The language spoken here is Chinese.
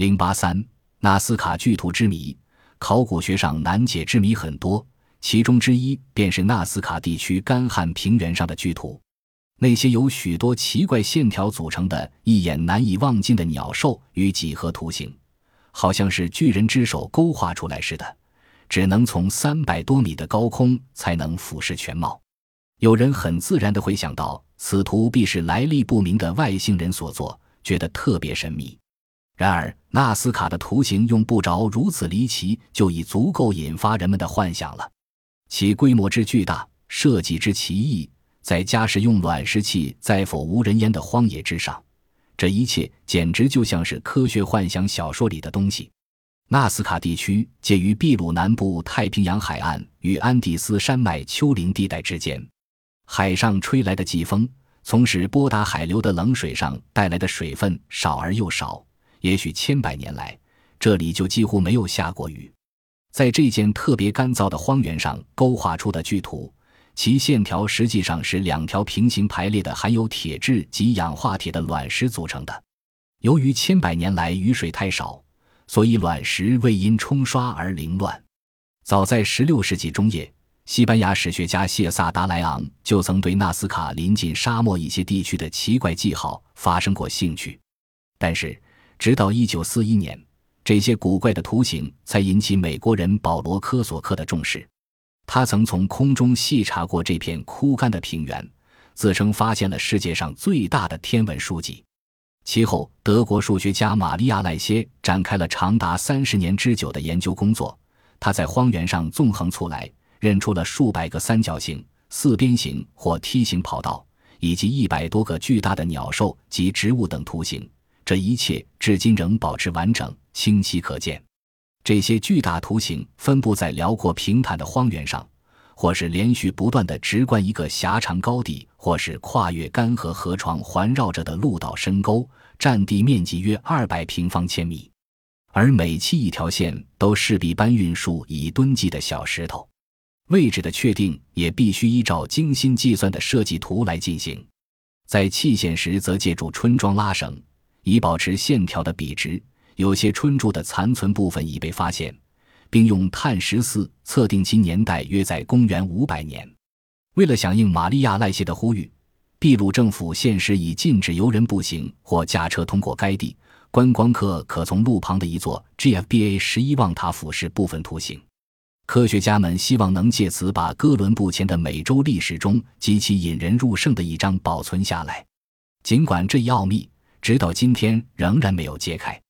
零八三，纳斯卡巨图之谜，考古学上难解之谜很多，其中之一便是纳斯卡地区干旱平原上的巨图。那些由许多奇怪线条组成的、一眼难以望尽的鸟兽与几何图形，好像是巨人之手勾画出来似的，只能从三百多米的高空才能俯视全貌。有人很自然地会想到，此图必是来历不明的外星人所作，觉得特别神秘。然而，纳斯卡的图形用不着如此离奇，就已足够引发人们的幻想了。其规模之巨大，设计之奇异。在加时用卵石器在否无人烟的荒野之上，这一切简直就像是科学幻想小说里的东西。纳斯卡地区介于秘鲁南部太平洋海岸与安第斯山脉丘陵地带之间，海上吹来的季风，从使波达海流的冷水上带来的水分少而又少。也许千百年来，这里就几乎没有下过雨。在这件特别干燥的荒原上勾画出的巨图。其线条实际上是两条平行排列的含有铁质及氧化铁的卵石组成的。由于千百年来雨水太少，所以卵石未因冲刷而凌乱。早在16世纪中叶，西班牙史学家谢萨达莱昂就曾对纳斯卡临近沙漠一些地区的奇怪记号发生过兴趣。但是，直到1941年，这些古怪的图形才引起美国人保罗科索克的重视。他曾从空中细查过这片枯干的平原，自称发现了世界上最大的天文书籍。其后，德国数学家玛利亚·赖歇展开了长达三十年之久的研究工作。他在荒原上纵横蹙来，认出了数百个三角形、四边形或梯形跑道，以及一百多个巨大的鸟兽及植物等图形。这一切至今仍保持完整、清晰可见。这些巨大图形分布在辽阔平坦的荒原上，或是连续不断的直贯一个狭长高地，或是跨越干涸河床环绕着的陆岛深沟，占地面积约二百平方千米。而每期一条线都势必搬运数以吨计的小石头，位置的确定也必须依照精心计算的设计图来进行。在砌线时，则借助春桩拉绳，以保持线条的笔直。有些春柱的残存部分已被发现，并用碳十四测定其年代约在公元五百年。为了响应玛利亚赖谢的呼吁，秘鲁政府现时已禁止游人步行或驾车通过该地。观光客可从路旁的一座 GFBA 十一望塔俯视部分图形。科学家们希望能借此把哥伦布前的美洲历史中极其引人入胜的一章保存下来。尽管这一奥秘直到今天仍然没有揭开。